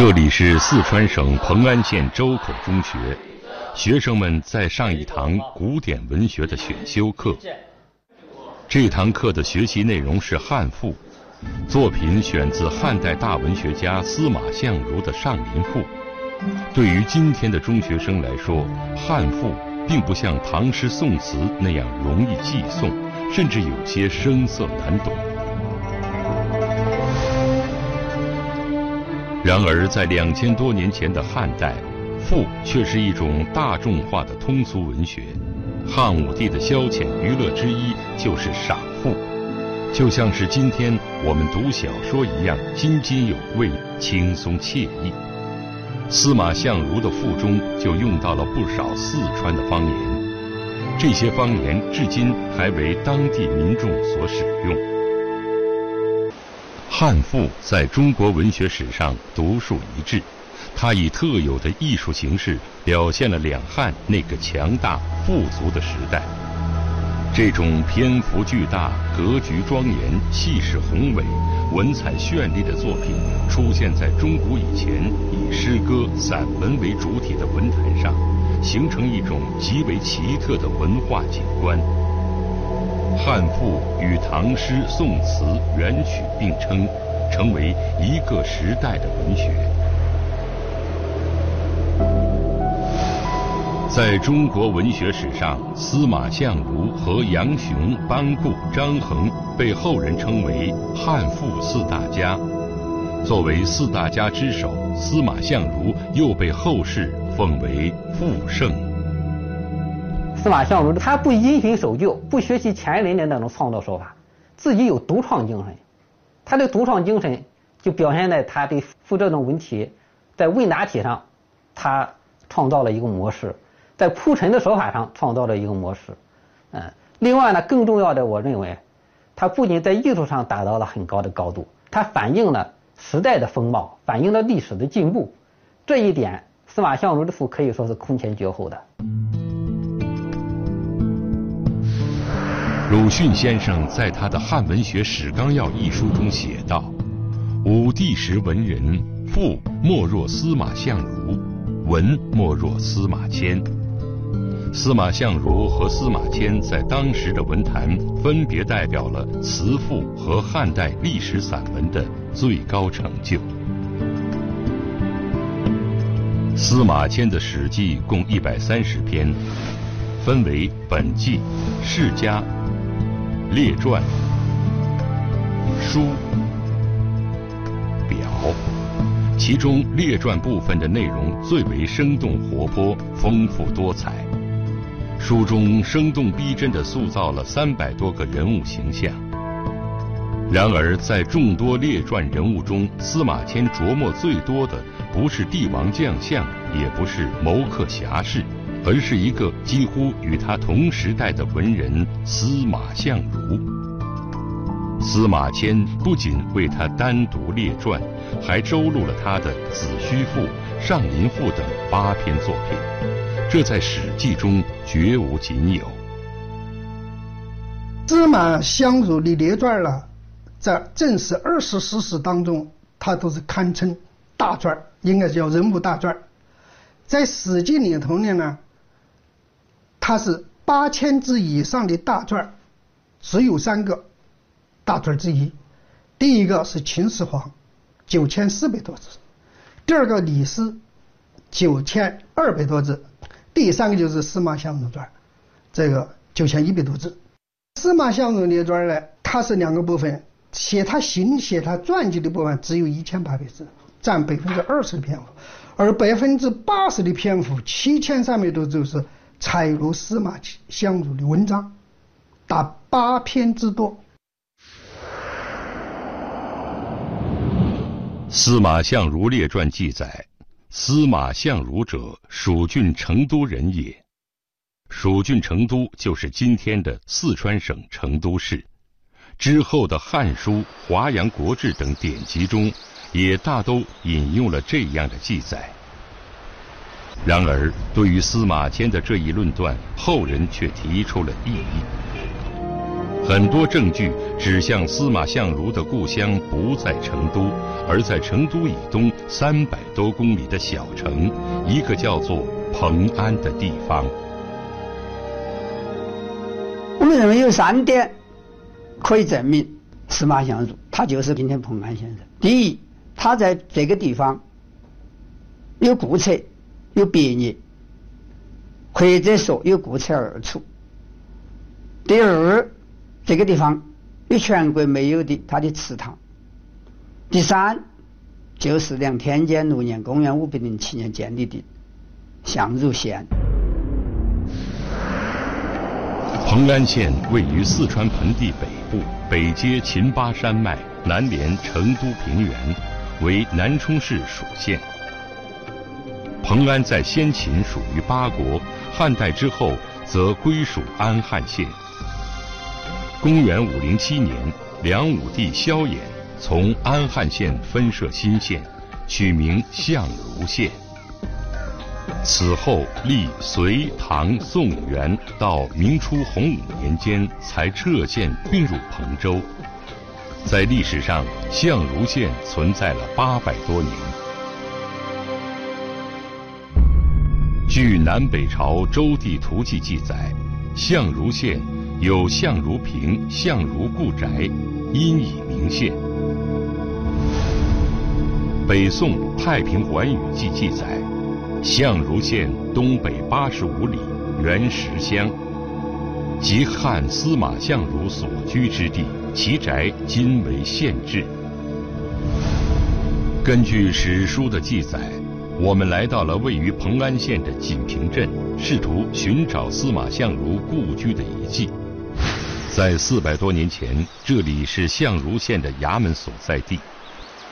这里是四川省蓬安县周口中学，学生们在上一堂古典文学的选修课。这堂课的学习内容是汉赋，作品选自汉代大文学家司马相如的《上林赋》。对于今天的中学生来说，汉赋并不像唐诗宋词那样容易记诵，甚至有些生涩难懂。然而，在两千多年前的汉代，赋却是一种大众化的通俗文学。汉武帝的消遣娱乐之一就是赏赋，就像是今天我们读小说一样津津有味、轻松惬意。司马相如的赋中就用到了不少四川的方言，这些方言至今还为当地民众所使用。汉赋在中国文学史上独树一帜，它以特有的艺术形式表现了两汉那个强大富足的时代。这种篇幅巨大、格局庄严、气势宏伟、文采绚丽的作品，出现在中古以前以诗歌、散文为主体的文坛上，形成一种极为奇特的文化景观。汉赋与唐诗宋词元曲并称，成为一个时代的文学。在中国文学史上，司马相如和杨雄、班固、张衡被后人称为汉赋四大家。作为四大家之首，司马相如又被后世奉为赋圣。司马相如他不因循守旧，不学习前人的那种创造手法，自己有独创精神。他的独创精神就表现在他对赋这种文体，在问答题上，他创造了一个模式，在铺陈的手法上创造了一个模式。嗯，另外呢，更重要的，我认为，他不仅在艺术上达到了很高的高度，他反映了时代的风貌，反映了历史的进步。这一点，司马相如的赋可以说是空前绝后的。鲁迅先生在他的《汉文学史纲要》一书中写道：“武帝时文人，赋莫若司马相如，文莫若司马迁。司马相如和司马迁在当时的文坛，分别代表了词赋和汉代历史散文的最高成就。司马迁的《史记》共一百三十篇，分为本纪、世家。”列传、书、表，其中列传部分的内容最为生动活泼、丰富多彩。书中生动逼真地塑造了三百多个人物形象。然而，在众多列传人物中，司马迁琢磨最多的不是帝王将相，也不是谋克侠士。而是一个几乎与他同时代的文人司马相如。司马迁不仅为他单独列传，还收录了他的《子虚赋》《上林赋》等八篇作品，这在《史记》中绝无仅有。司马相如的列传呢，在正史、二十四史当中，他都是堪称大传，应该叫人物大传。在《史记》里头呢。它是八千字以上的大传，只有三个大传之一。第一个是秦始皇，九千四百多字；第二个李斯，九千二百多字；第三个就是司马相如传，这个九千一百多字。司马相如列传呢，它是两个部分，写他行、写他传记的部分只有一千八百字，占百分之二十的篇幅，而百分之八十的篇幅，七千三百多字是。采录司马相如的文章，达八篇之多。司马相如列传记载，司马相如者，蜀郡成都人也。蜀郡成都就是今天的四川省成都市。之后的《汉书》《华阳国志》等典籍中，也大都引用了这样的记载。然而，对于司马迁的这一论断，后人却提出了异议。很多证据指向司马相如的故乡不在成都，而在成都以东三百多公里的小城，一个叫做蓬安的地方。我们认为有三点可以证明司马相如他就是今天蓬安县人。第一，他在这个地方有故册，有别业，或者说有故册二处。第二，这个地方有全国没有的他的祠堂。第三，就是两天监六年，公元五百零七年建立的相如县。蓬安县位于四川盆地北部，北接秦巴山脉，南连成都平原，为南充市属县。蓬安在先秦属于八国，汉代之后则归属安汉县。公元五零七年，梁武帝萧衍从安汉县分设新县，取名相如县。此后历隋、唐、宋、元，到明初洪武年间才撤县并入彭州。在历史上，相如县存在了八百多年。据南北朝周地图记记载，相如县。有相如坪、相如故宅，因以名县。北宋《太平寰宇记》记载，相如县东北八十五里，原石乡，即汉司马相如所居之地，其宅今为县治。根据史书的记载，我们来到了位于蓬安县的锦屏镇，试图寻找司马相如故居的遗迹。在四百多年前，这里是相如县的衙门所在地，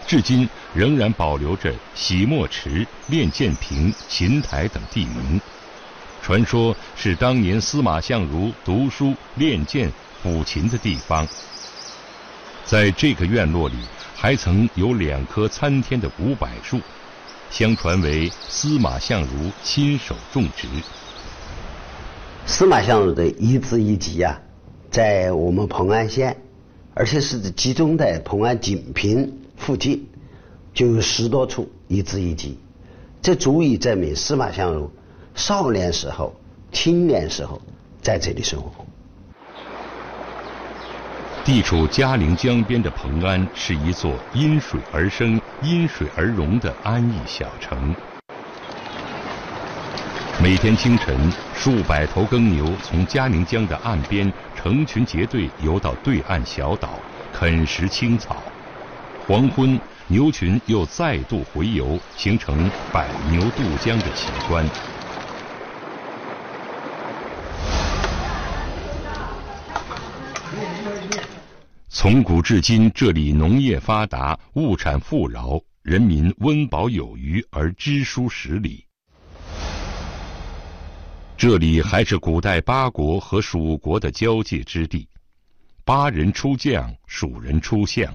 至今仍然保留着洗墨池、练剑坪、琴台等地名，传说是当年司马相如读书、练剑、抚琴的地方。在这个院落里，还曾有两棵参天的古柏树，相传为司马相如亲手种植。司马相如的遗址遗迹啊。在我们蓬安县，而且是集中在蓬安锦屏附近，就有十多处遗址遗迹，这足以证明司马相如少年时候、青年时候在这里生活过。地处嘉陵江边的蓬安，是一座因水而生、因水而荣的安逸小城。每天清晨，数百头耕牛从嘉陵江的岸边成群结队游到对岸小岛，啃食青草。黄昏，牛群又再度回游，形成百牛渡江的奇观。从古至今，这里农业发达，物产富饶，人民温饱有余而知书识礼。这里还是古代八国和蜀国的交界之地，八人出将，蜀人出相，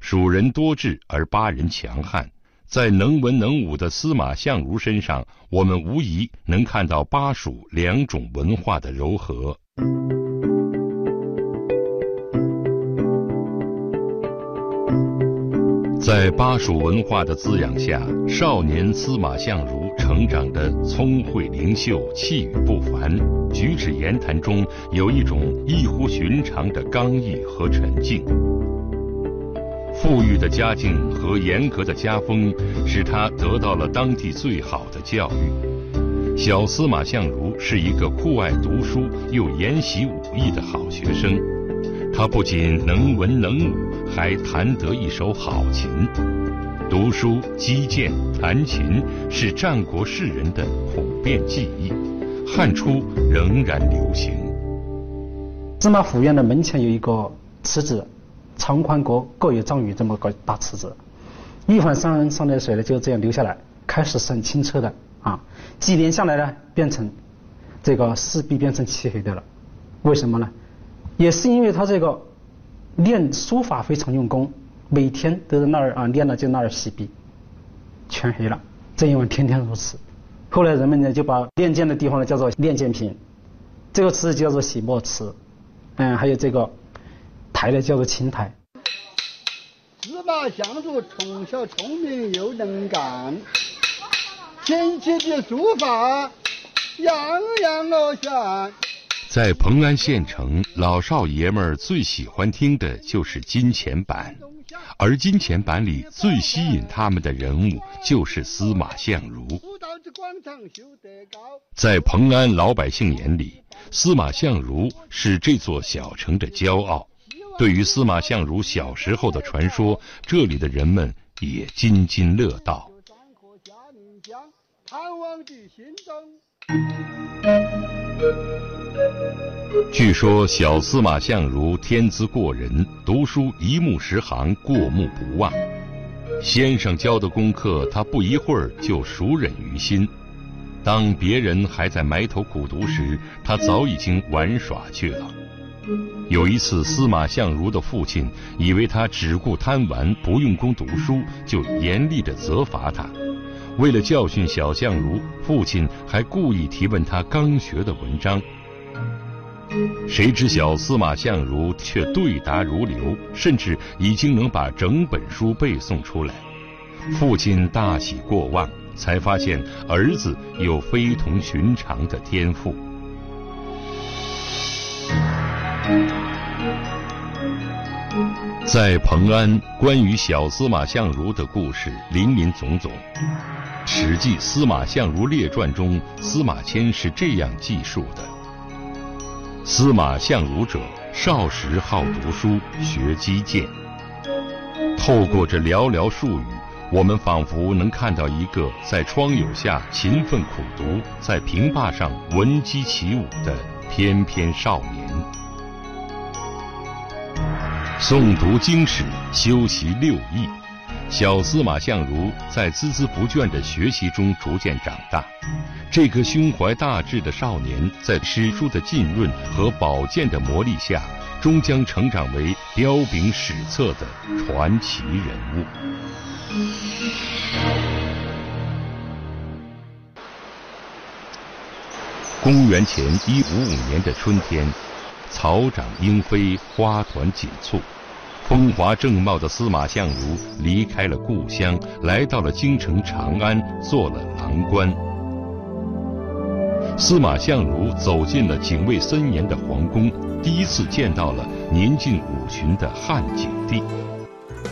蜀人多智而八人强悍。在能文能武的司马相如身上，我们无疑能看到巴蜀两种文化的糅合。在巴蜀文化的滋养下，少年司马相如成长的聪慧灵秀、气宇不凡，举止言谈中有一种异乎寻常的刚毅和沉静。富裕的家境和严格的家风，使他得到了当地最好的教育。小司马相如是一个酷爱读书又研习武艺的好学生，他不仅能文能武。还弹得一手好琴，读书、击剑、弹琴是战国士人的普遍技艺，汉初仍然流行。司马府院的门前有一个池子，长宽高各有丈余，这么个大池子，一环上上的水呢就这样流下来，开始是很清澈的啊，几年下来呢，变成这个石壁变成漆黑的了，为什么呢？也是因为他这个。练书法非常用功，每天都在那儿啊练了就那儿洗笔，全黑了。这一晚天天如此。后来人们呢就把练剑的地方呢叫做练剑坪，这个池子叫做洗墨池。嗯，还有这个台呢叫做青台。司马相如从小聪明又能干，琴棋的书法样样我选。在蓬安县城，老少爷们儿最喜欢听的就是金钱板，而金钱板里最吸引他们的人物就是司马相如。在蓬安老百姓眼里，司马相如是这座小城的骄傲。对于司马相如小时候的传说，这里的人们也津津乐道。据说小司马相如天资过人，读书一目十行，过目不忘。先生教的功课，他不一会儿就熟稔于心。当别人还在埋头苦读时，他早已经玩耍去了。有一次，司马相如的父亲以为他只顾贪玩，不用功读书，就严厉地责罚他。为了教训小相如，父亲还故意提问他刚学的文章。谁知晓司马相如却对答如流，甚至已经能把整本书背诵出来。父亲大喜过望，才发现儿子有非同寻常的天赋。在蓬安，关于小司马相如的故事林林总总。《史记·司马相如列传》中，司马迁是这样记述的：司马相如者，少时好读书，学击剑。透过这寥寥数语，我们仿佛能看到一个在窗牖下勤奋苦读，在平坝上闻鸡起舞的翩翩少年。诵读经史，修习六艺。小司马相如在孜孜不倦的学习中逐渐长大，这个胸怀大志的少年，在史书的浸润和宝剑的磨砺下，终将成长为彪炳史册的传奇人物。公元前一五五年的春天，草长莺飞，花团锦簇。风华正茂的司马相如离开了故乡，来到了京城长安，做了郎官。司马相如走进了警卫森严的皇宫，第一次见到了年近五旬的汉景帝。